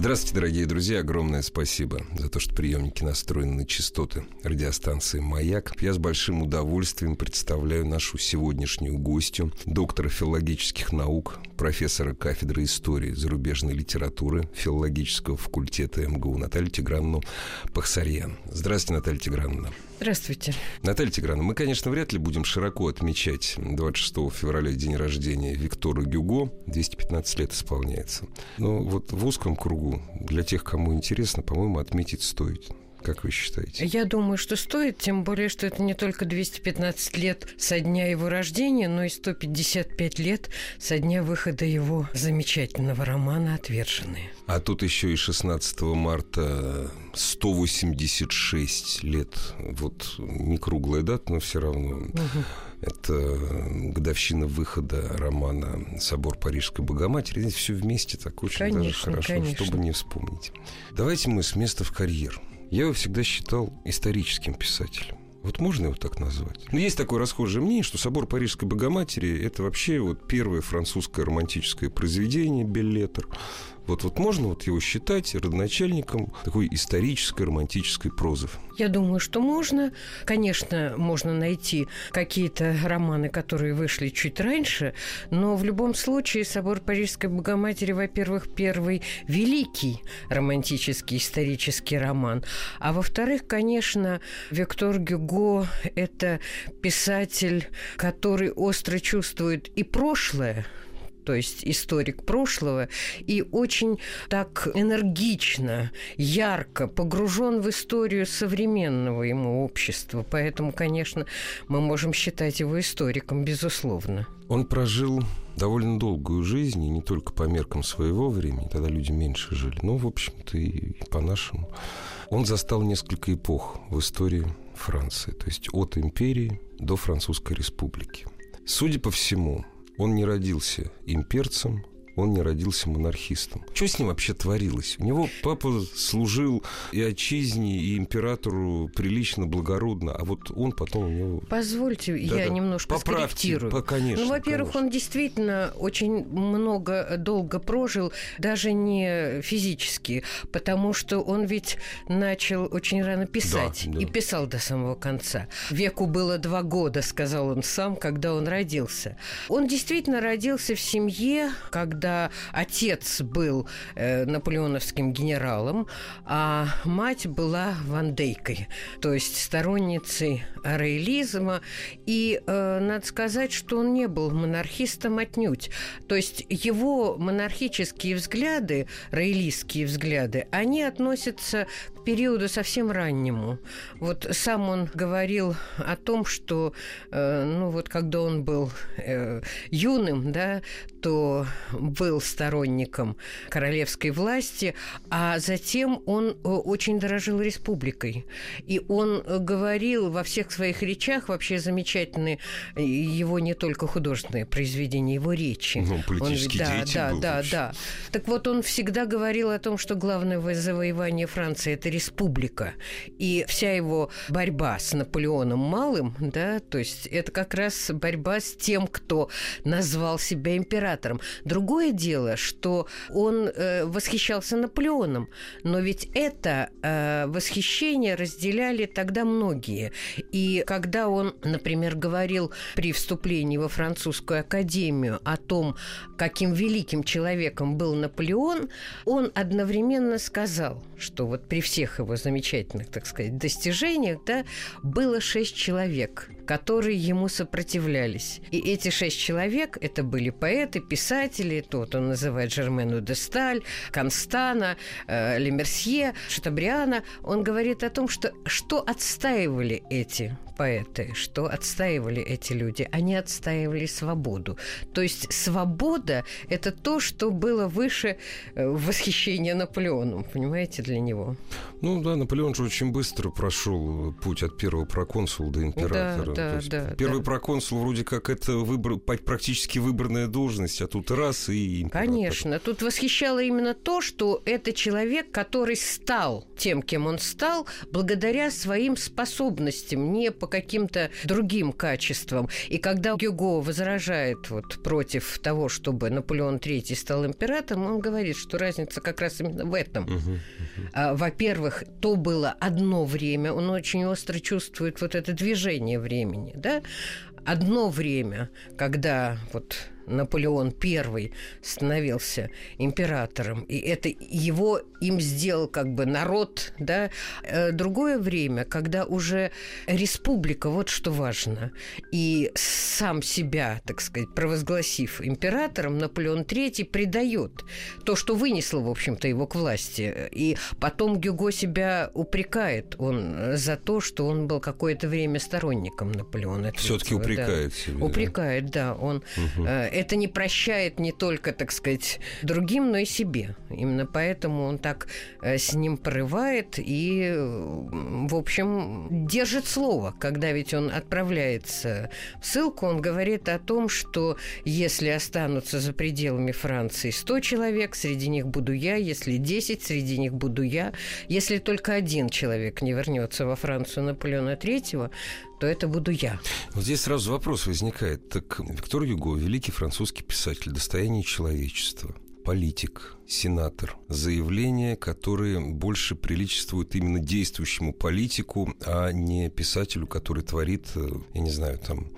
Здравствуйте, дорогие друзья. Огромное спасибо за то, что приемники настроены на частоты радиостанции «Маяк». Я с большим удовольствием представляю нашу сегодняшнюю гостью, доктора филологических наук, профессора кафедры истории зарубежной литературы филологического факультета МГУ Наталью Тигранну Пахсарьян. Здравствуйте, Наталья Тигранна. Здравствуйте. Наталья Тиграновна, мы, конечно, вряд ли будем широко отмечать 26 февраля день рождения Виктора Гюго. 215 лет исполняется. Но вот в узком кругу, для тех, кому интересно, по-моему, отметить стоит. Как вы считаете? Я думаю, что стоит, тем более, что это не только 215 лет со дня его рождения, но и 155 лет со дня выхода его замечательного романа «Отверженные». А тут еще и 16 марта 186 лет. Вот не круглая дата, но все равно. Угу. Это годовщина выхода романа «Собор Парижской Богоматери». Здесь все вместе так очень конечно, даже хорошо, конечно. чтобы не вспомнить. Давайте мы с места в карьер. Я его всегда считал историческим писателем. Вот можно его так назвать? Но есть такое расхожее мнение, что собор Парижской Богоматери – это вообще вот первое французское романтическое произведение Беллетер. Вот, вот можно вот его считать родоначальником такой исторической романтической прозы? Я думаю, что можно. Конечно, можно найти какие-то романы, которые вышли чуть раньше, но в любом случае собор Парижской Богоматери, во-первых, первый великий романтический исторический роман, а во-вторых, конечно, Виктор Гюго – это писатель, который остро чувствует и прошлое, то есть историк прошлого, и очень так энергично, ярко погружен в историю современного ему общества. Поэтому, конечно, мы можем считать его историком, безусловно. Он прожил довольно долгую жизнь, и не только по меркам своего времени, тогда люди меньше жили, но, в общем-то, и по-нашему. Он застал несколько эпох в истории Франции, то есть от империи до Французской республики. Судя по всему, он не родился имперцем, он не родился монархистом. Что с ним вообще творилось? У него папа служил и отчизне, и императору прилично, благородно, а вот он потом у него... Позвольте, да, я да. немножко Поправьте, скорректирую. По, конечно, ну, во-первых, конечно. он действительно очень много, долго прожил, даже не физически, потому что он ведь начал очень рано писать. Да, да. И писал до самого конца. Веку было два года, сказал он сам, когда он родился. Он действительно родился в семье, когда когда отец был э, наполеоновским генералом, а мать была вандейкой, то есть сторонницей роялизма. И э, надо сказать, что он не был монархистом отнюдь. То есть его монархические взгляды, роялистские взгляды, они относятся периоду совсем раннему. Вот сам он говорил о том, что, э, ну вот, когда он был э, юным, да, то был сторонником королевской власти, а затем он э, очень дорожил республикой. И он говорил во всех своих речах, вообще замечательные его не только художественные произведения, его речи. Ну, политический он, да, деятель да, был да, вообще. да. Так вот, он всегда говорил о том, что главное завоевание Франции – это республика. И вся его борьба с Наполеоном Малым, да, то есть это как раз борьба с тем, кто назвал себя императором. Другое дело, что он э, восхищался Наполеоном, но ведь это э, восхищение разделяли тогда многие. И когда он, например, говорил при вступлении во французскую академию о том, каким великим человеком был Наполеон, он одновременно сказал, что вот при всех его замечательных, так сказать, достижениях, да, было шесть человек, которые ему сопротивлялись. И эти шесть человек, это были поэты, писатели, тот он называет Жермену де Сталь, Констана, э, Лемерсье, Шатабриана. Он говорит о том, что, что отстаивали эти поэты, что отстаивали эти люди? Они отстаивали свободу. То есть свобода – это то, что было выше э, восхищения Наполеоном, понимаете, для него. Ну да, Наполеон же очень быстро прошел путь от первого проконсула до императора. Да, да, да, первый да. проконсул вроде как это выбор, практически выборная должность, а тут раз и император. Конечно. Тут восхищало именно то, что это человек, который стал тем, кем он стал, благодаря своим способностям, не по каким-то другим качествам. И когда Гюго возражает вот против того, чтобы Наполеон III стал императором, он говорит, что разница как раз именно в этом. Угу, угу. Во-первых, то было одно время, он очень остро чувствует вот это движение времени, да, одно время, когда вот Наполеон I становился императором, и это его им сделал как бы народ, да. Э, другое время, когда уже республика, вот что важно, и сам себя, так сказать, провозгласив императором, Наполеон III предает то, что вынесло, в общем-то, его к власти. И потом Гюго себя упрекает он за то, что он был какое-то время сторонником Наполеона. Все-таки упрекает да. себя. Упрекает, да. Он угу это не прощает не только, так сказать, другим, но и себе. Именно поэтому он так э, с ним порывает и, в общем, держит слово. Когда ведь он отправляется в ссылку, он говорит о том, что если останутся за пределами Франции 100 человек, среди них буду я, если 10, среди них буду я. Если только один человек не вернется во Францию Наполеона III, то это буду я. Вот здесь сразу вопрос возникает. Так Виктор Юго, великий французский писатель, достояние человечества, политик, сенатор. Заявления, которые больше приличествуют именно действующему политику, а не писателю, который творит, э, я не знаю, там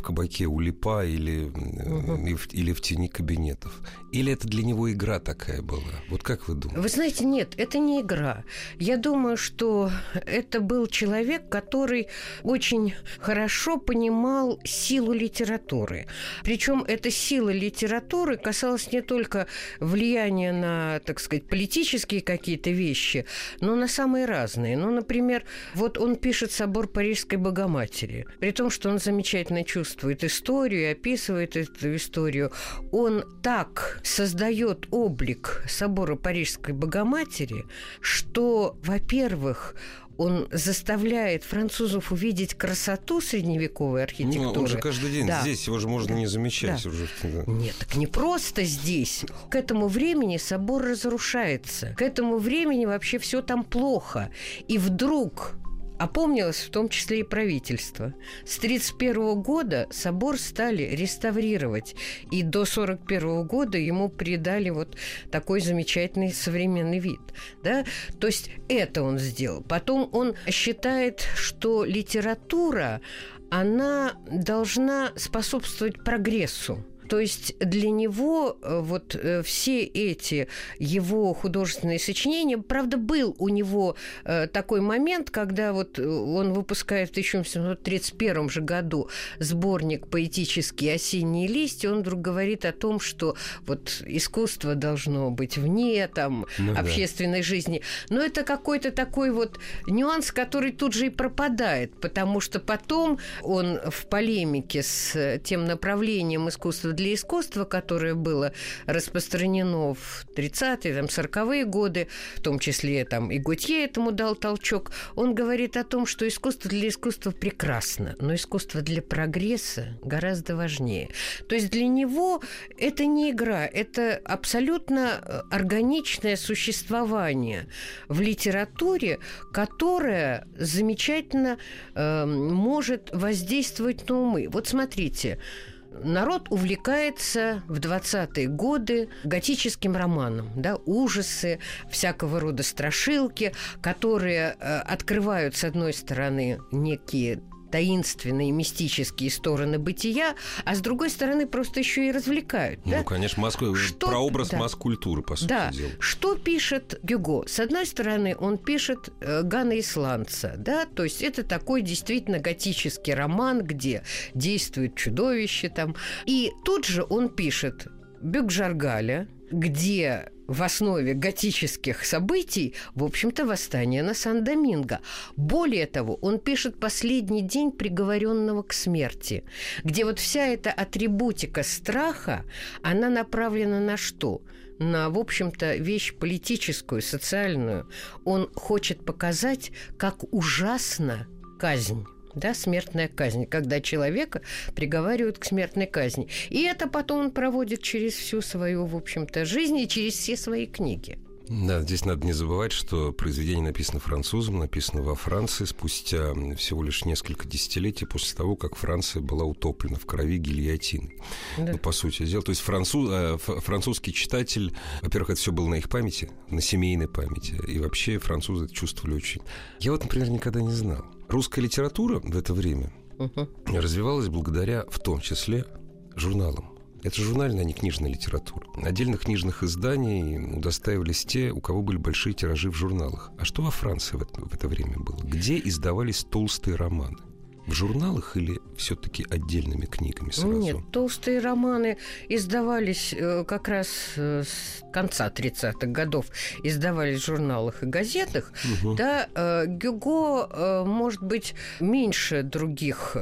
в кабаке у липа или, угу. или в тени кабинетов. Или это для него игра такая была? Вот как вы думаете? Вы знаете, нет, это не игра. Я думаю, что это был человек, который очень хорошо понимал силу литературы. Причем эта сила литературы касалась не только влияния на, так сказать, политические какие-то вещи, но на самые разные. Ну, например, вот он пишет «Собор Парижской Богоматери», при том, что он замечательно чувствует историю, описывает эту историю. Он так создает облик собора Парижской Богоматери, что, во-первых, он заставляет французов увидеть красоту средневековой архитектуры. Ну, он же каждый день да. здесь, его же можно не замечать да. уже. Да. Нет, так не просто здесь. К этому времени собор разрушается. К этому времени вообще все там плохо. И вдруг Опомнилось в том числе и правительство. С 1931 года собор стали реставрировать, и до 1941 года ему придали вот такой замечательный современный вид. Да? То есть это он сделал. Потом он считает, что литература, она должна способствовать прогрессу. То есть для него э, вот э, все эти его художественные сочинения, правда, был у него э, такой момент, когда вот он выпускает в 1731 же году сборник «Поэтические осенние листья», он вдруг говорит о том, что вот искусство должно быть вне там ну, общественной да. жизни. Но это какой-то такой вот нюанс, который тут же и пропадает, потому что потом он в полемике с тем направлением искусства для искусства, которое было распространено в 30-е, там, 40-е годы, в том числе там, и Готье этому дал толчок, он говорит о том, что искусство для искусства прекрасно, но искусство для прогресса гораздо важнее. То есть для него это не игра, это абсолютно э, органичное существование в литературе, которое замечательно э, может воздействовать на умы. Вот смотрите, народ увлекается в 20-е годы готическим романом, да, ужасы, всякого рода страшилки, которые э, открывают, с одной стороны, некие таинственные мистические стороны бытия, а с другой стороны просто еще и развлекают. Ну, да? конечно, Москва, что... прообраз да. масс-культуры, по сути да. дела. Что пишет Гюго? С одной стороны, он пишет э, Гана Исландца, да, то есть это такой действительно готический роман, где действует чудовище там. И тут же он пишет Бюкжаргаля, где в основе готических событий, в общем-то, восстание на Сан-Доминго. Более того, он пишет «Последний день приговоренного к смерти», где вот вся эта атрибутика страха, она направлена на что? на, в общем-то, вещь политическую, социальную. Он хочет показать, как ужасна казнь да, смертная казнь, когда человека приговаривают к смертной казни. И это потом он проводит через всю свою, в общем-то, жизнь и через все свои книги. Да, здесь надо не забывать, что произведение написано французом, написано во Франции спустя всего лишь несколько десятилетий после того, как Франция была утоплена в крови гильотины. Да. Ну, по сути дела. То есть француз, э, французский читатель, во-первых, это все было на их памяти, на семейной памяти. И вообще французы это чувствовали очень. Я вот, например, никогда не знал. Русская литература в это время uh развивалась благодаря, в том числе, журналам. Это журнальная, а не книжная литература. Отдельных книжных изданий удостаивались те, у кого были большие тиражи в журналах. А что во Франции в это, в это время было? Где издавались толстые романы? В журналах или все-таки отдельными книгами сразу? Нет, толстые романы издавались э, как раз э, с конца 30-х годов, издавались в журналах и газетах. Угу. Да, э, Гюго, может быть, меньше других,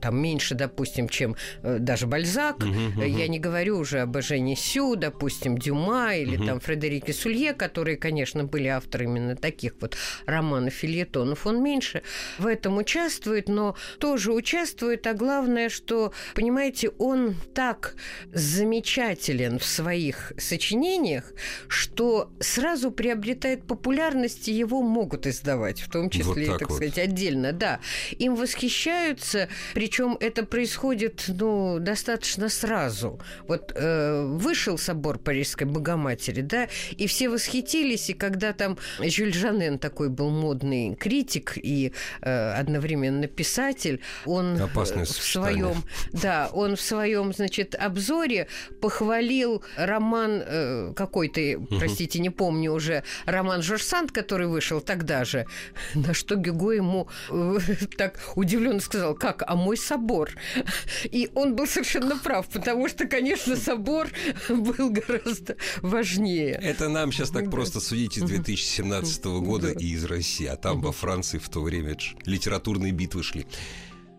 там меньше, допустим, чем даже Бальзак. Угу, угу. Я не говорю уже об Жене Сю, допустим, Дюма или угу. там Фредерике Сулье, которые, конечно, были авторами именно таких вот романов, фильетонов. Он меньше в этом участвует, но тоже участвует, а главное, что, понимаете, он так замечателен в своих сочинениях, что сразу приобретает популярность, и его могут издавать, в том числе, вот так, так вот. сказать, отдельно. Да, им восхищаются, причем это происходит, ну, достаточно сразу. Вот э, вышел собор Парижской Богоматери, да, и все восхитились, и когда там Жюль Жанен такой был модный критик и э, одновременно писатель, писатель, он э, Опасное в своем, да, он в своем, значит, обзоре похвалил роман э, какой-то, угу. простите, не помню уже, роман Жорж Санд, который вышел тогда же, на что Гюго ему э, так удивленно сказал, как, а мой собор? И он был совершенно прав, потому что, конечно, собор был гораздо важнее. Это нам сейчас так просто судить из 2017 года и из России, а там во Франции в то время литературные битвы шли.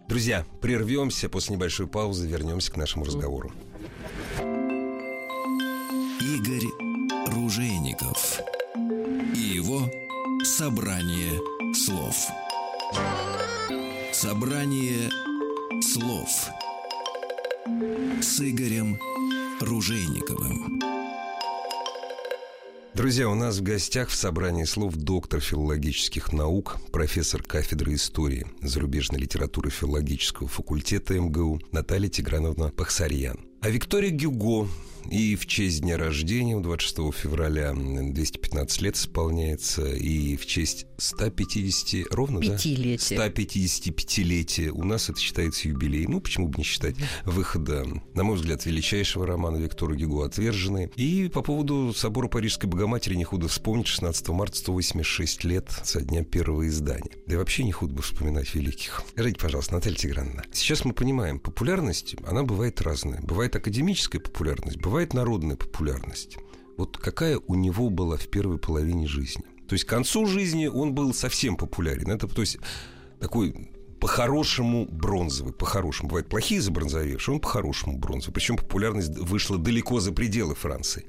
Друзья, прервемся, после небольшой паузы вернемся к нашему разговору. Игорь Ружейников и его «Собрание слов». «Собрание слов» с Игорем Ружейниковым. Друзья, у нас в гостях в собрании слов доктор филологических наук, профессор кафедры истории зарубежной литературы филологического факультета МГУ Наталья Тиграновна Пахсарьян. А Виктория Гюго, и в честь дня рождения, 26 февраля, 215 лет исполняется. И в честь 150, ровно, Пятилетия. да? 155-летия. У нас это считается юбилей. Ну, почему бы не считать выхода, на мой взгляд, величайшего романа Виктора Гюго «Отверженные». И по поводу собора Парижской Богоматери не худо вспомнить 16 марта 186 лет со дня первого издания. Да и вообще не худо бы вспоминать великих. Скажите, пожалуйста, Наталья Тиграновна, сейчас мы понимаем, популярность, она бывает разная. Бывает академическая популярность, бывает народная популярность. Вот какая у него была в первой половине жизни? То есть к концу жизни он был совсем популярен. Это, то есть, такой по-хорошему бронзовый, по-хорошему. Бывают плохие забронзовевшие, он по-хорошему бронзовый. Причем популярность вышла далеко за пределы Франции.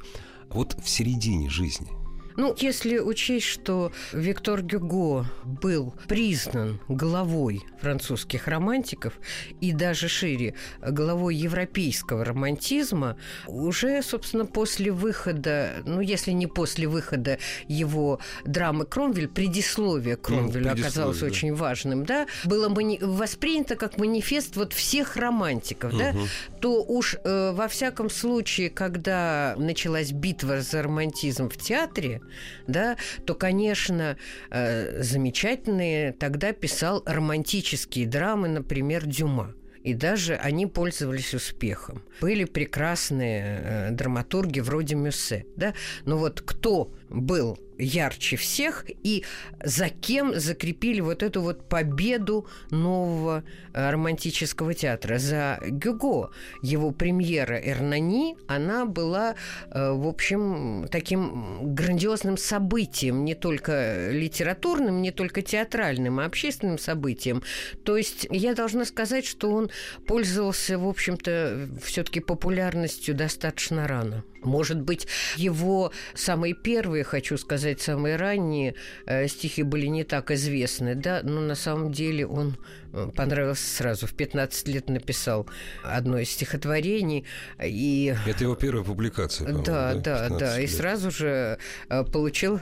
А вот в середине жизни – ну, если учесть, что Виктор Гюго был признан главой французских романтиков и даже шире главой европейского романтизма, уже, собственно, после выхода, ну, если не после выхода его драмы Кромвель, предисловие Кромвеля ну, оказалось да. очень важным, да, было мани- воспринято как манифест вот всех романтиков, угу. да, то уж э, во всяком случае, когда началась битва за романтизм в театре, да, то, конечно, э, замечательные тогда писал романтические драмы, например, Дюма и даже они пользовались успехом. Были прекрасные э, драматурги вроде Мюссе, да, но вот кто был ярче всех и за кем закрепили вот эту вот победу нового э, романтического театра. За Гюго. Его премьера «Эрнани», она была, э, в общем, таким грандиозным событием, не только литературным, не только театральным, а общественным событием. То есть я должна сказать, что он пользовался, в общем-то, все-таки популярностью достаточно рано. Может быть, его самые первые, хочу сказать, самые ранние э, стихи были не так известны, да, но на самом деле он э, понравился сразу. В 15 лет написал одно из стихотворений. И... Это его первая публикация, Да, да, да. да. И сразу же э, получил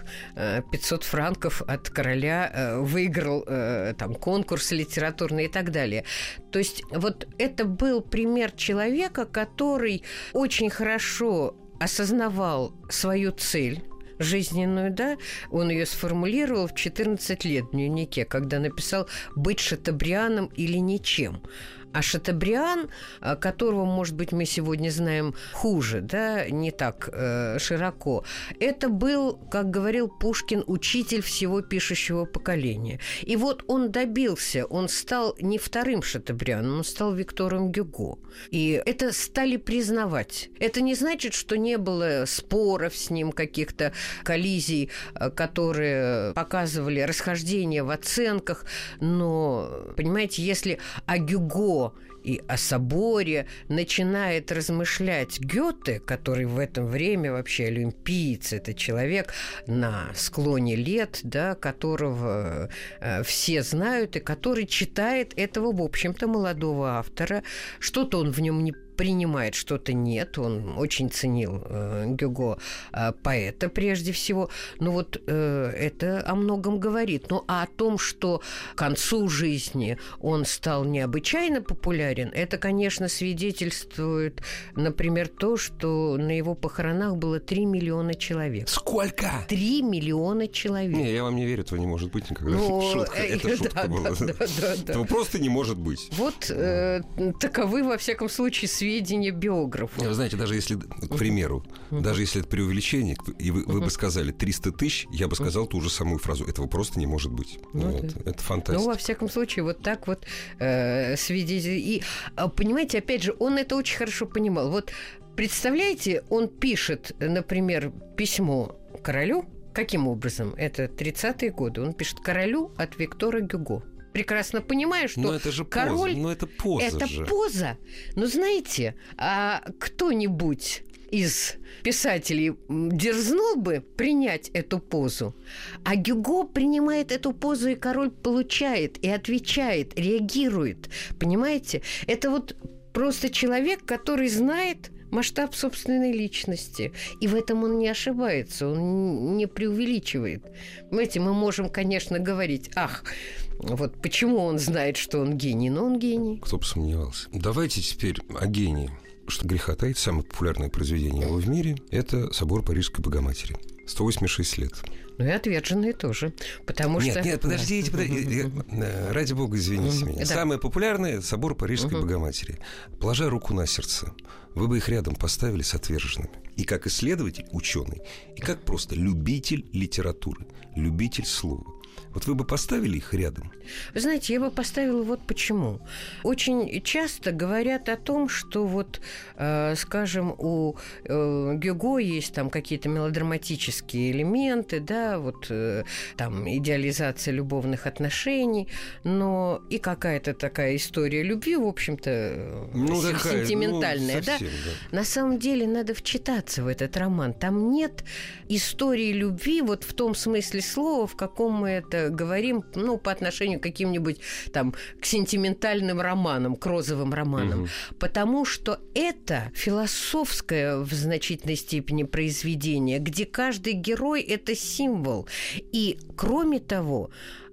500 франков от короля, выиграл там конкурс литературный и так далее. То есть вот это был пример человека, который очень хорошо осознавал свою цель жизненную, да, он ее сформулировал в 14 лет в дневнике, когда написал «быть шатабрианом или ничем». А Шатабриан, э, которого, может быть, мы сегодня знаем хуже, да, не так э, широко, это был, как говорил Пушкин, учитель всего пишущего поколения. И вот он добился, он стал не вторым Шатабрианом, он стал Виктором Гюго. И это стали признавать. Это не значит, что не было споров с ним, каких-то коллизий, э, которые показывали расхождение в оценках, но, понимаете, если о Гюго cool. И о соборе начинает размышлять Гёте, который в это время вообще олимпиец, это человек на склоне лет, да, которого э, все знают и который читает этого, в общем-то, молодого автора. Что-то он в нем не принимает, что-то нет. Он очень ценил э, Гюго э, поэта прежде всего. Но вот э, это о многом говорит. Ну а о том, что к концу жизни он стал необычайно популярен, это, конечно, свидетельствует, например, то, что на его похоронах было 3 миллиона человек. Сколько? 3 миллиона человек. Не, я вам не верю, этого не может быть никогда. Но... Ну, шутка, это э, шутка да, была. Да, да, да, этого просто не может быть. Вот э, таковы, во всяком случае, сведения биографов. Вы знаете, даже если, к примеру, даже если это преувеличение, и вы, вы бы сказали 300 тысяч, я бы сказал ту же самую фразу. Этого просто не может быть. Ну, вот. да. Это фантастика. Ну, во всяком случае, вот так вот э, свидетель. И, а, понимаете, опять же, он это очень хорошо понимал. Вот представляете, он пишет, например, письмо королю, Каким образом? Это 30-е годы. Он пишет королю от Виктора Гюго прекрасно понимаю, что но это же король... Поза, но это поза Это же. поза. Но знаете, а кто-нибудь из писателей дерзнул бы принять эту позу. А Гюго принимает эту позу, и король получает, и отвечает, реагирует. Понимаете? Это вот просто человек, который знает масштаб собственной личности. И в этом он не ошибается, он не преувеличивает. Понимаете, мы можем, конечно, говорить, ах, вот почему он знает, что он гений, но он гений. Кто бы сомневался. Давайте теперь о гении. Что греха таить, самое популярное произведение его в мире – это «Собор Парижской Богоматери». 186 лет. Ну и отверженные тоже. Потому нет, что... Нет, подождите, подождите. Э, ради бога, извините меня. Самое популярное – собор Парижской. Богоматери. Положа руку на сердце, вы бы их рядом поставили с отверженными. И как исследователь, ученый, и как просто любитель литературы, любитель слова. Вот вы бы поставили их рядом? Вы знаете, я бы поставила вот почему. Очень часто говорят о том, что вот, э, скажем, у э, Гюго есть там какие-то мелодраматические элементы, да, вот э, там идеализация любовных отношений, но и какая-то такая история любви, в общем-то, ну, такая, сентиментальная, ну, совсем, да? да? На самом деле надо вчитаться в этот роман. Там нет истории любви вот в том смысле слова, в каком мы это говорим, ну, по отношению к каким-нибудь там к сентиментальным романам, к розовым романам. Угу. Потому что это философское в значительной степени произведение, где каждый герой – это символ. И, кроме того,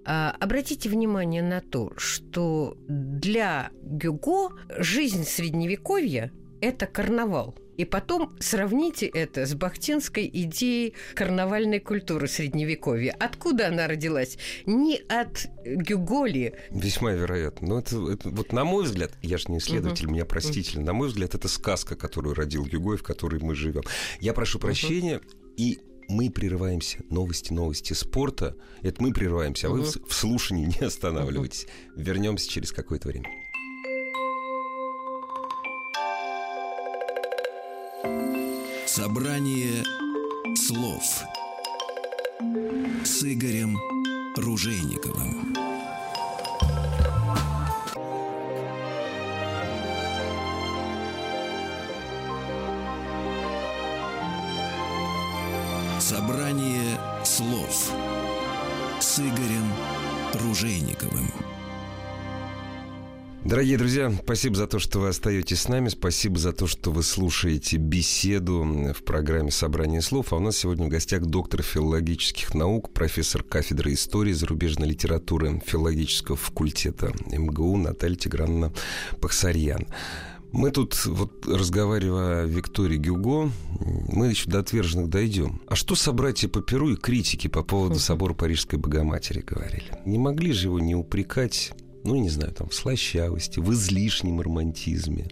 а, Обратите внимание на то, что для Гюго жизнь средневековья – это карнавал – и потом сравните это с бахтинской идеей карнавальной культуры Средневековья. Откуда она родилась? Не от Гюголи. Весьма вероятно. Но это, это вот на мой взгляд, я же не исследователь, угу. меня простительно, на мой взгляд, это сказка, которую родил Гюго и в которой мы живем. Я прошу прощения, угу. и мы прерываемся. Новости, новости спорта. Это мы прерываемся, а угу. вы в слушании не останавливайтесь. Угу. Вернемся через какое-то время. Собрание слов с Игорем Ружейниковым. Дорогие друзья, спасибо за то, что вы остаетесь с нами. Спасибо за то, что вы слушаете беседу в программе «Собрание слов». А у нас сегодня в гостях доктор филологических наук, профессор кафедры истории зарубежной литературы филологического факультета МГУ Наталья Тиграновна Пахсарьян. Мы тут, вот разговаривая о Виктории Гюго, мы еще до отверженных дойдем. А что собратья по Перу и критики по поводу собора Парижской Богоматери говорили? Не могли же его не упрекать ну, не знаю, там, в слащавости, в излишнем романтизме,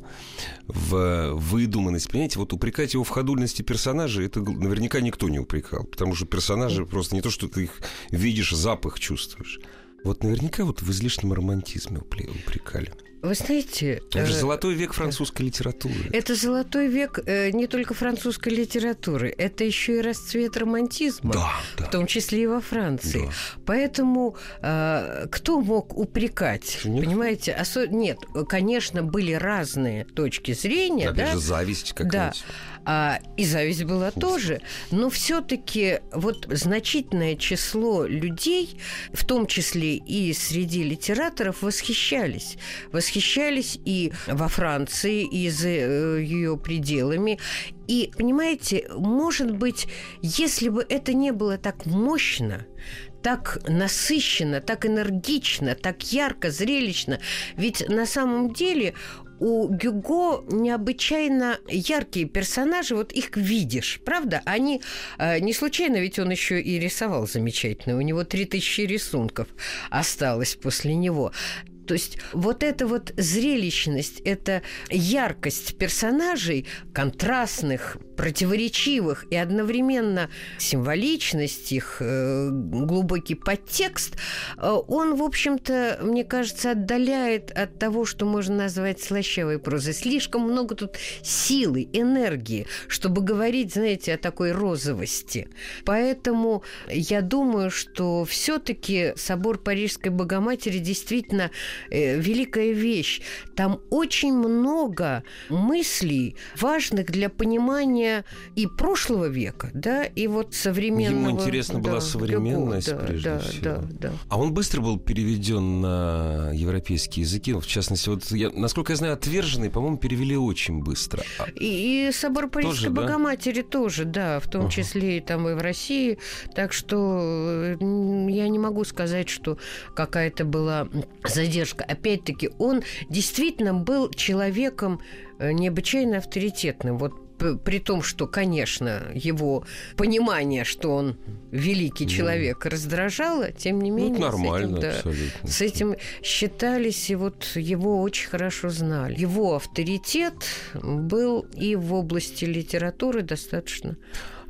в выдуманности. Понимаете, вот упрекать его в ходульности персонажа, это наверняка никто не упрекал, потому что персонажи просто не то, что ты их видишь, запах чувствуешь. Вот наверняка вот в излишнем романтизме упрекали. Вы знаете... Это же э, золотой век французской литературы. Это золотой век э, не только французской литературы, это еще и расцвет романтизма, да, да. в том числе и во Франции. Да. Поэтому э, кто мог упрекать? Нет. Понимаете? Осо... Нет, конечно, были разные точки зрения. Опять да? же, зависть какая-то. Да. А, и зависть была тоже. Но все-таки вот значительное число людей, в том числе и среди литераторов, восхищались. Восхищались и во Франции, и за э, ее пределами. И, понимаете, может быть, если бы это не было так мощно, так насыщенно, так энергично, так ярко, зрелищно. Ведь на самом деле у Гюго необычайно яркие персонажи, вот их видишь, правда? Они э, не случайно, ведь он еще и рисовал замечательно. У него 3000 рисунков осталось после него. То есть вот эта вот зрелищность, эта яркость персонажей, контрастных, противоречивых и одновременно символичность их, э, глубокий подтекст, э, он, в общем-то, мне кажется, отдаляет от того, что можно назвать слащавой прозой. Слишком много тут силы, энергии, чтобы говорить, знаете, о такой розовости. Поэтому я думаю, что все-таки собор Парижской Богоматери действительно э, великая вещь. Там очень много мыслей, важных для понимания и прошлого века, да, и вот современного. Ему интересна да, была современность, да, прежде да, всего. Да, да. А он быстро был переведен на европейские языки, в частности, вот я, насколько я знаю, отверженный, по-моему, перевели очень быстро. А и, и собор Парижской тоже, Богоматери да? тоже, да, в том uh-huh. числе и там и в России. Так что я не могу сказать, что какая-то была задержка опять-таки, он действительно был человеком э, необычайно авторитетным. Вот при том, что, конечно, его понимание, что он великий человек, ну, раздражало, тем не ну, менее... Ну, нормально, с этим, абсолютно. с этим считались, и вот его очень хорошо знали. Его авторитет был и в области литературы достаточно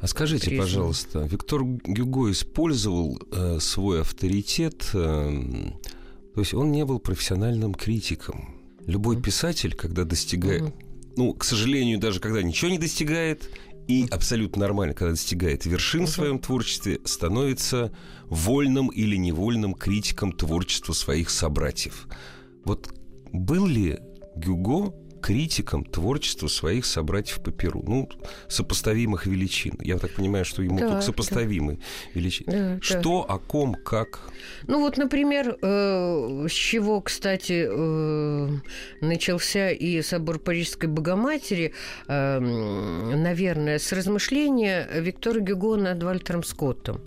а скажите, признан. пожалуйста, Виктор Гюго использовал э, свой авторитет э, то есть он не был профессиональным критиком. Любой писатель, когда достигает... Ну, к сожалению, даже когда ничего не достигает, и абсолютно нормально, когда достигает вершин в своем творчестве, становится вольным или невольным критиком творчества своих собратьев. Вот был ли Гюго критиком творчества своих собратьев по Перу. Ну, сопоставимых величин. Я так понимаю, что ему да, только сопоставимые да. величины. Да, что, да. о ком, как? Ну, вот, например, э, с чего, кстати, э, начался и собор Парижской Богоматери, э, наверное, с размышления Виктора Гюго над Вальтером Скоттом.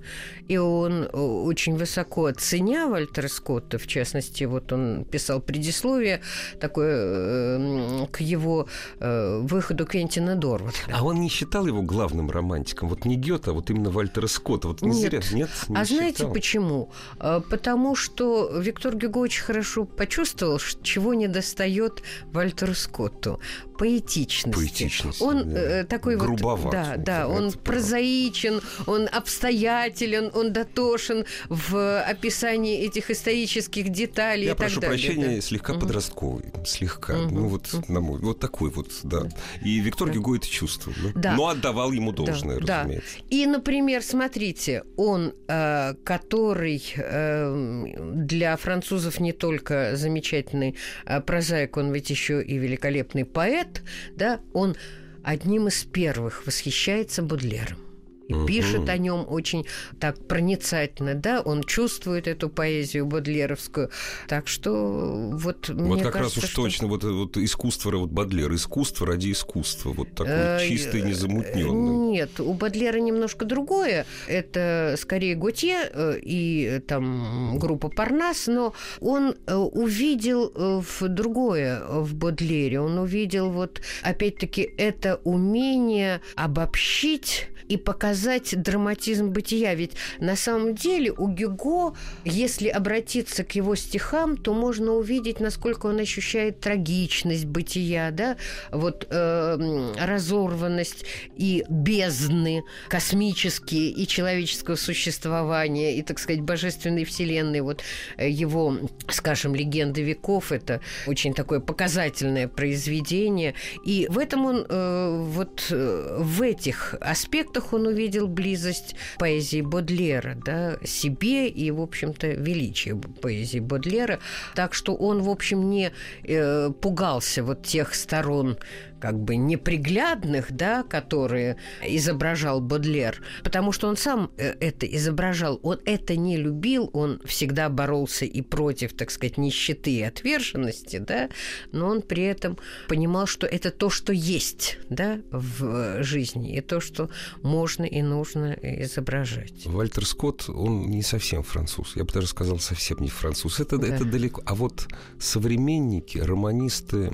И он э, очень высоко ценя Вальтера Скотта, в частности, вот он писал предисловие такое к его э, выходу Квентина Дорварда. А он не считал его главным романтиком? Вот не Гёте, а вот именно Вальтера Скотта? Вот не нет. зря, нет? Не а считал. знаете почему? Э, потому что Виктор Гюго очень хорошо почувствовал, чего не достает Вальтеру Скотту поэтичности. Поэтичность. Он да. э, такой Грубоват, вот, да, да, он прозаичен, он обстоятелен, он дотошен в описании этих исторических деталей Я и так прошу далее. прощения, да. слегка угу. подростковый, слегка, угу. ну вот угу. на мой, вот такой вот, да. да. И Виктор да. Гюго это чувствовал, да? да. но отдавал ему должное, да. разумеется. Да. И, например, смотрите, он, э, который э, для французов не только замечательный э, прозаик, он ведь еще и великолепный поэт, да, он одним из первых восхищается Бодлером и угу. пишет о нем очень так проницательно, да, он чувствует эту поэзию бодлеровскую, так что вот вот мне как кажется, раз уж что... точно вот вот искусство вот Бодлер, искусство ради искусства, вот такой чистый, незамутненный. Нет, у Бодлера немножко другое, это скорее Готье э, и там группа Парнас, но он э, увидел э, в другое в Бодлере, он увидел вот опять-таки это умение обобщить и показать драматизм бытия. Ведь на самом деле у Гюго, если обратиться к его стихам, то можно увидеть, насколько он ощущает трагичность бытия, да, вот э, разорванность и бездны космические и человеческого существования, и, так сказать, божественной вселенной. Вот э, его, скажем, «Легенды веков» — это очень такое показательное произведение. И в этом он, э, вот э, в этих аспектах он увидел близость поэзии Бодлера, да, себе и, в общем-то, величие поэзии Бодлера. Так что он, в общем, не э, пугался вот тех сторон как бы неприглядных, да, которые изображал Бодлер, потому что он сам э, это изображал, он это не любил, он всегда боролся и против, так сказать, нищеты и отверженности, да, но он при этом понимал, что это то, что есть, да, в жизни, и то, что можно и нужно изображать. Вальтер Скотт, он не совсем француз, я бы даже сказал, совсем не француз, это, да. это далеко, а вот современники, романисты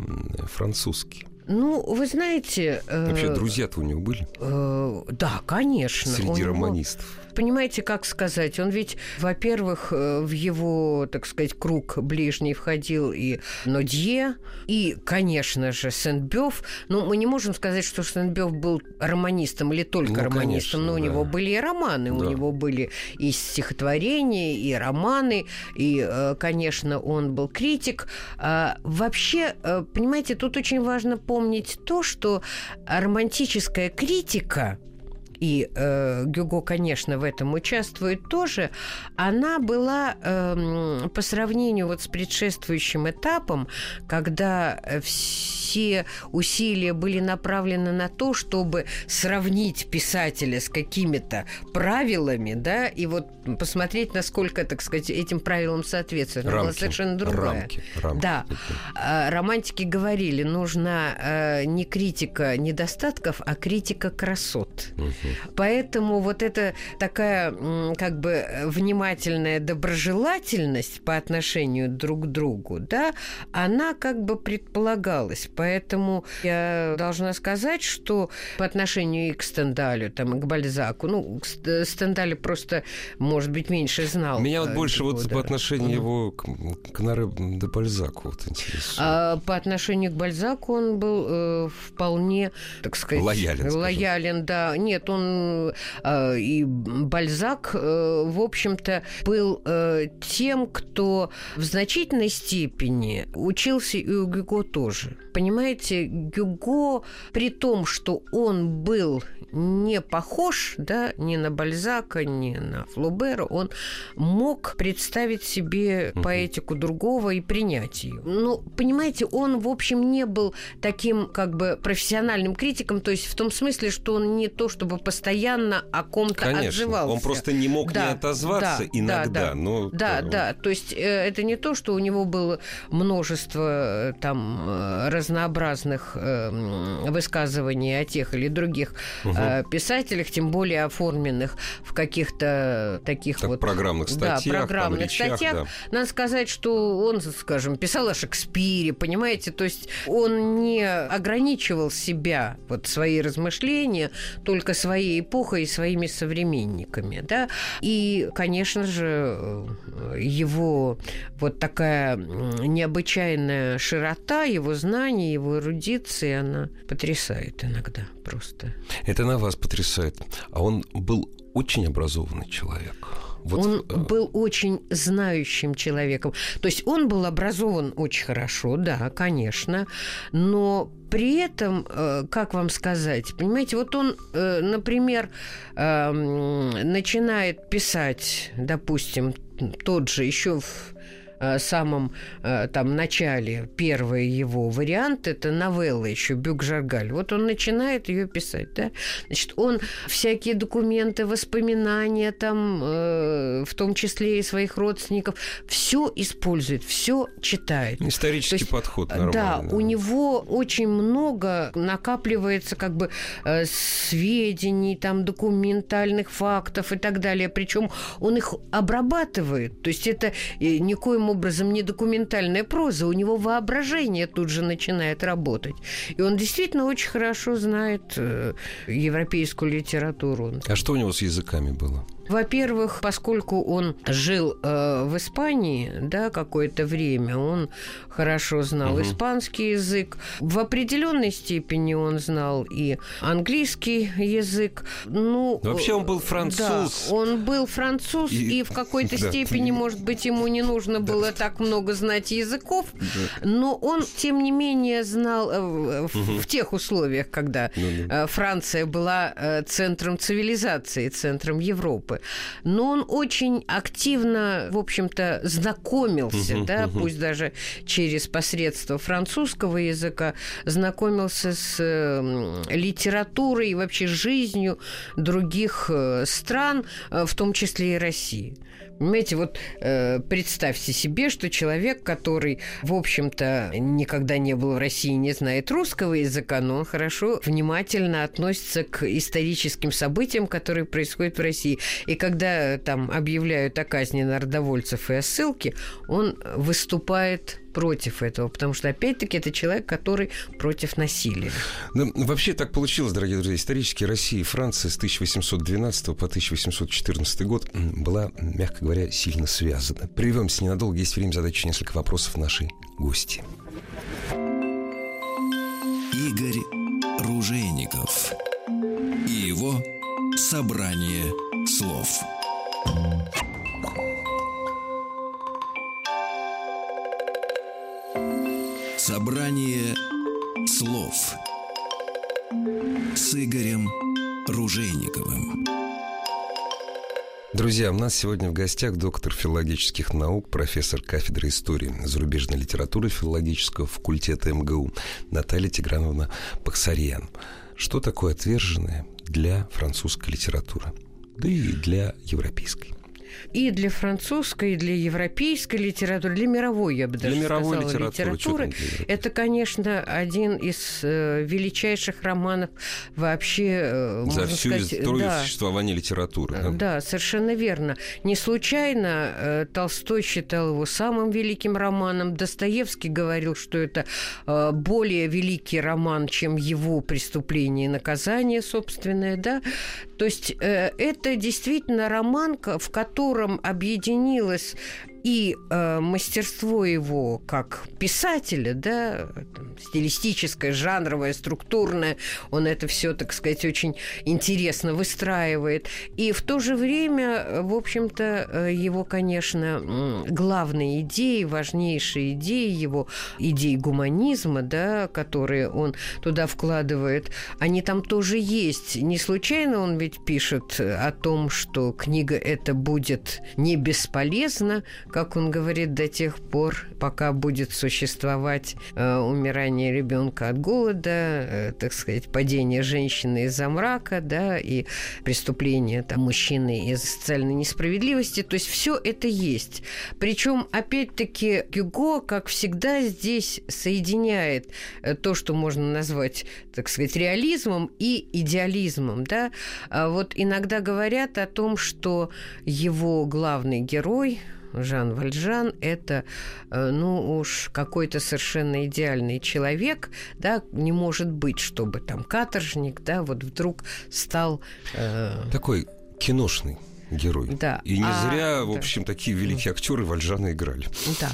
французские, ну, вы знаете... Э, Вообще, друзья-то у него были? Э, да, конечно. Среди романистов понимаете, как сказать, он ведь, во-первых, э, в его, так сказать, круг ближний входил и Нодье, и, конечно же, Сент-Бёв. Но мы не можем сказать, что Сент-Бёв был романистом или только ну, романистом, конечно, но у да. него были и романы, да. у него были и стихотворения, и романы, и, э, конечно, он был критик. А вообще, э, понимаете, тут очень важно помнить то, что романтическая критика и э, Гюго, конечно, в этом участвует тоже, она была э, по сравнению вот с предшествующим этапом, когда все усилия были направлены на то, чтобы сравнить писателя с какими-то правилами, да, и вот посмотреть, насколько, так сказать, этим правилам соответствует. Рамки, была совершенно другая. Рамки, рамки. Да. А, романтики говорили, нужна э, не критика недостатков, а критика красот. Угу. Поэтому вот эта такая как бы внимательная доброжелательность по отношению друг к другу, да, она как бы предполагалась. Поэтому я должна сказать, что по отношению и к Стендалю, там, и к Бальзаку, ну, Стендаль просто, может быть, меньше знал. Меня вот больше вот да. по отношению mm. его к, к Наре де Бальзаку вот интересует. А, по отношению к Бальзаку он был э, вполне, так сказать... Лоялен. Лоялен, да. Нет, он Э, и Бальзак, э, в общем-то, был э, тем, кто в значительной степени учился и у Гюго тоже. Понимаете, Гюго, при том, что он был не похож да, ни на Бальзака, ни на Флубера, он мог представить себе поэтику другого и принять ее. Ну, понимаете, он, в общем, не был таким как бы профессиональным критиком, то есть в том смысле, что он не то чтобы постоянно о ком-то отзывался. Он просто не мог да, не отозваться да, иногда. Да, но... да, да. То есть э, это не то, что у него было множество э, там э, разнообразных высказываний о тех или других угу. писателях, тем более оформленных в каких-то таких так, вот программных статьях, да, программных там, речах, статьях. Да. Надо сказать, что он, скажем, писал о Шекспире, понимаете, то есть он не ограничивал себя вот свои размышления только своей эпохой и своими современниками, да, и, конечно же, его вот такая необычайная широта, его знаний, его эрудиции, она потрясает иногда просто. Это на вас потрясает. А он был очень образованный человек. Вот, он э... был очень знающим человеком. То есть он был образован очень хорошо, да, конечно, но при этом, э, как вам сказать, понимаете, вот он, э, например, эм, начинает писать, допустим, тот же еще в самом э, там начале первый его вариант это новелла еще Бюк-Жаргаль. Вот он начинает ее писать, да? Значит, он всякие документы, воспоминания там, э, в том числе и своих родственников, все использует, все читает. Исторический есть, подход нормальный. Да, у него очень много накапливается как бы сведений, там документальных фактов и так далее. Причем он их обрабатывает. То есть это никоим образом не документальная проза, у него воображение тут же начинает работать. И он действительно очень хорошо знает э, европейскую литературу. А что у него с языками было? Во-первых, поскольку он жил э, в Испании, да, какое-то время, он хорошо знал угу. испанский язык. В определенной степени он знал и английский язык. Ну, вообще он был француз. Да, он был француз, и, и в какой-то да. степени, может быть, ему не нужно было так много знать языков, но он, тем не менее, знал э, в, угу. в тех условиях, когда ну, да. Франция была э, центром цивилизации, центром Европы Европы. Но он очень активно, в общем-то, знакомился, uh-huh, да, uh-huh. пусть даже через посредство французского языка, знакомился с литературой и вообще жизнью других э, стран, э, в том числе и России. Понимаете, вот э, представьте себе, что человек, который, в общем-то, никогда не был в России, не знает русского языка, но он хорошо, внимательно относится к историческим событиям, которые происходят в России. И когда там объявляют о казни народовольцев и о ссылке, он выступает против этого, потому что, опять-таки, это человек, который против насилия. Ну, вообще так получилось, дорогие друзья. Исторически Россия и Франция с 1812 по 1814 год была, мягко говоря, сильно связаны. Прервемся ненадолго, есть время задать еще несколько вопросов нашей гости. Игорь Ружейников и его «Собрание слов». Собрание слов с Игорем Ружейниковым. Друзья, у нас сегодня в гостях доктор филологических наук, профессор кафедры истории зарубежной литературы филологического факультета МГУ Наталья Тиграновна Пахсарьян. Что такое отверженное для французской литературы? Да и для европейской и для французской, и для европейской литературы, для мировой, я бы даже для сказала, литературы. литературы. Это, конечно, один из э, величайших романов вообще, э, За всю сказать, историю да, существования литературы. Да? да, совершенно верно. Не случайно э, Толстой считал его самым великим романом. Достоевский говорил, что это э, более великий роман, чем его «Преступление и наказание» собственное. Да? То есть э, это действительно роман, в котором объединилось и э, мастерство его как писателя, да, там, стилистическое, жанровое, структурное, он это все, так сказать, очень интересно выстраивает. И в то же время, в общем-то, э, его, конечно, главные идеи, важнейшие идеи его, идеи гуманизма, да, которые он туда вкладывает, они там тоже есть. Не случайно он ведь пишет о том, что книга эта будет не бесполезна, как он говорит, до тех пор, пока будет существовать э, умирание ребенка от голода, э, так сказать, падение женщины из-за мрака, да, и преступление там, мужчины из социальной несправедливости. То есть все это есть. Причем, опять-таки, Гюго, как всегда, здесь соединяет э, то, что можно назвать, так сказать, реализмом и идеализмом. Да? А вот иногда говорят о том, что его главный герой, Жан Вальжан – это, э, ну уж какой-то совершенно идеальный человек, да, не может быть, чтобы там каторжник, да, вот вдруг стал… Э... Такой киношный герой. Да. И не а, зря, в общем, да. такие великие актеры Вальжана играли. Да.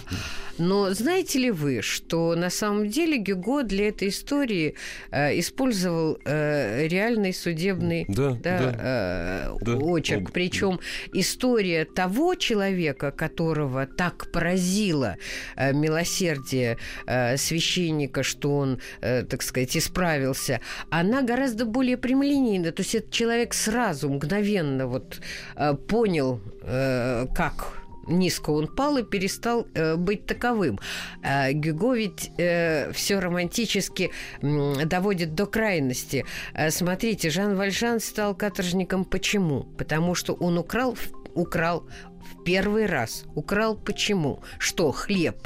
Но знаете ли вы, что на самом деле Гюго для этой истории э, использовал э, реальный судебный да, да, да, э, да. очерк. Причем история того человека, которого так поразило э, милосердие э, священника, что он, э, так сказать, исправился, она гораздо более прямолинейна. То есть этот человек сразу, мгновенно вот э, понял, э, как низко он пал и перестал э, быть таковым. Э, Гюго ведь э, все романтически э, доводит до крайности. Э, смотрите, Жан Вальжан стал каторжником почему? Потому что он украл украл в первый раз. Украл почему? Что, хлеб?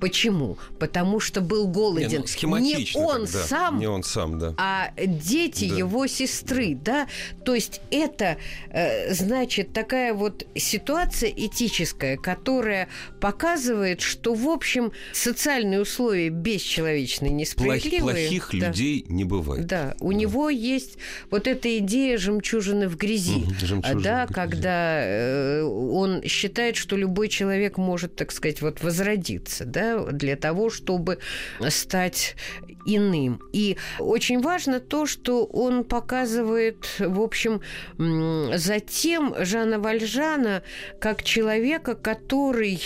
Почему? Потому что был голоден. Не, ну, не он тогда. сам, не он сам, да. а дети да. его сестры, да. То есть это э, значит такая вот ситуация этическая, которая показывает, что в общем социальные условия бесчеловечные, несправедливые. Плохих да. людей не бывает. Да, у да. него есть вот эта идея жемчужины в грязи, жемчужина да, в грязи. когда э, он считает, что любой человек может, так сказать, вот возродиться, да для того, чтобы стать иным. И очень важно то, что он показывает, в общем, затем Жана Вальжана как человека, который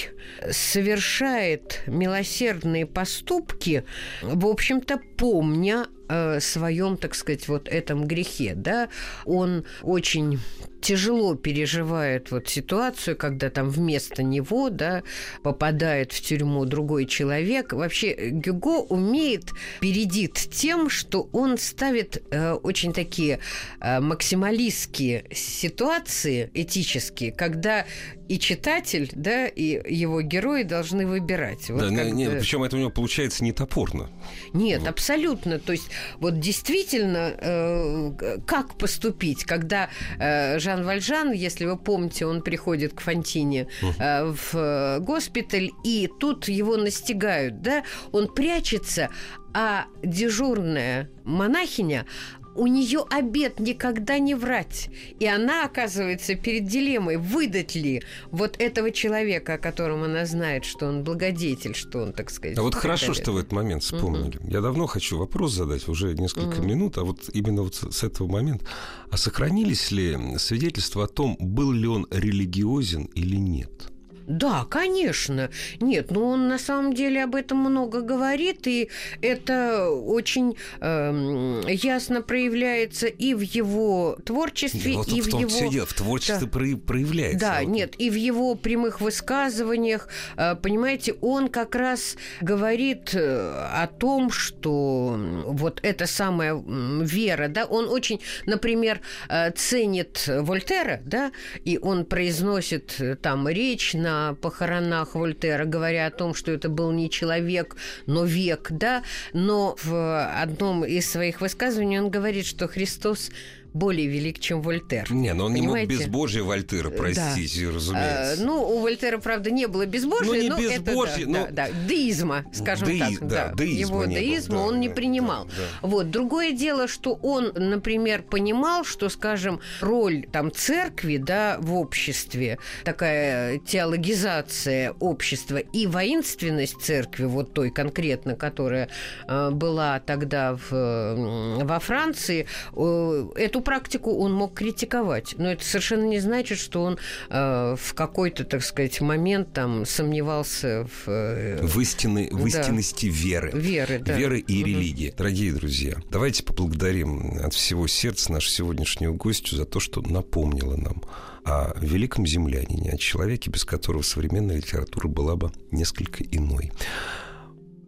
совершает милосердные поступки, в общем-то, помня о своем, так сказать, вот этом грехе, да, он очень тяжело переживает вот ситуацию, когда там вместо него, да, попадает в тюрьму другой человек. Вообще Гюго умеет, передит тем, что он ставит э, очень такие э, максималистские ситуации этические, когда и читатель, да, и его герои должны выбирать. Вот да, как... не, причем это у него получается не топорно. Нет, вот. абсолютно. То есть вот действительно, э, как поступить, когда э, Жан Вальжан, если вы помните, он приходит к Фонтине э, в госпиталь, и тут его настигают, да, он прячется, а дежурная монахиня, у нее обед никогда не врать. И она оказывается перед дилеммой, выдать ли вот этого человека, о котором она знает, что он благодетель, что он, так сказать... А вот хорошо, далее. что в этот момент вспомнили. Угу. Я давно хочу вопрос задать, уже несколько угу. минут, а вот именно вот с этого момента. А сохранились ли свидетельства о том, был ли он религиозен или нет? Да, конечно. Нет, но он на самом деле об этом много говорит, и это очень э, ясно проявляется и в его творчестве, вот и в, в том его... Все дело, в творчестве да. проявляется. Да, вот. нет, и в его прямых высказываниях, э, понимаете, он как раз говорит э, о том, что вот эта самая вера, да, он очень, например, э, ценит Вольтера, да, и он произносит там речь на на похоронах Вольтера, говоря о том, что это был не человек, но век, да, но в одном из своих высказываний он говорит, что Христос более велик, чем Вольтер. Не, но он понимаете? не мог безбожие Вольтера простить, да. разумеется. А, ну, у Вольтера, правда, не было безбожия, ну, не но безбожие, это, да, но... да, да, деизма, скажем Деи... так. Да, да. Деизма Его не деизма был, он да, не принимал. Да, да. Вот. Другое дело, что он, например, понимал, что, скажем, роль там церкви, да, в обществе, такая теологизация общества и воинственность церкви, вот той конкретно, которая э, была тогда в, во Франции, э, эту практику он мог критиковать, но это совершенно не значит, что он э, в какой-то, так сказать, момент там сомневался в... Э, в, истины, в истинности веры. Веры, да. Веры и угу. религии. Дорогие друзья, давайте поблагодарим от всего сердца нашу сегодняшнюю гостью за то, что напомнила нам о великом землянине, о человеке, без которого современная литература была бы несколько иной.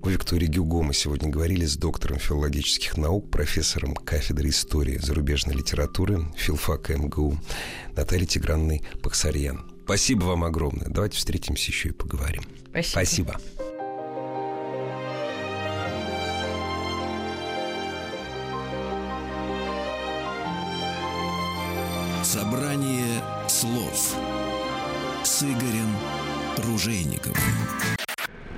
У Виктории Гюго мы сегодня говорили с доктором филологических наук, профессором кафедры истории зарубежной литературы филфака МГУ Натальей Тигранной Пахсарьян. Спасибо вам огромное. Давайте встретимся еще и поговорим. Спасибо. Спасибо. Собрание слов с Игорем Ружейниковым.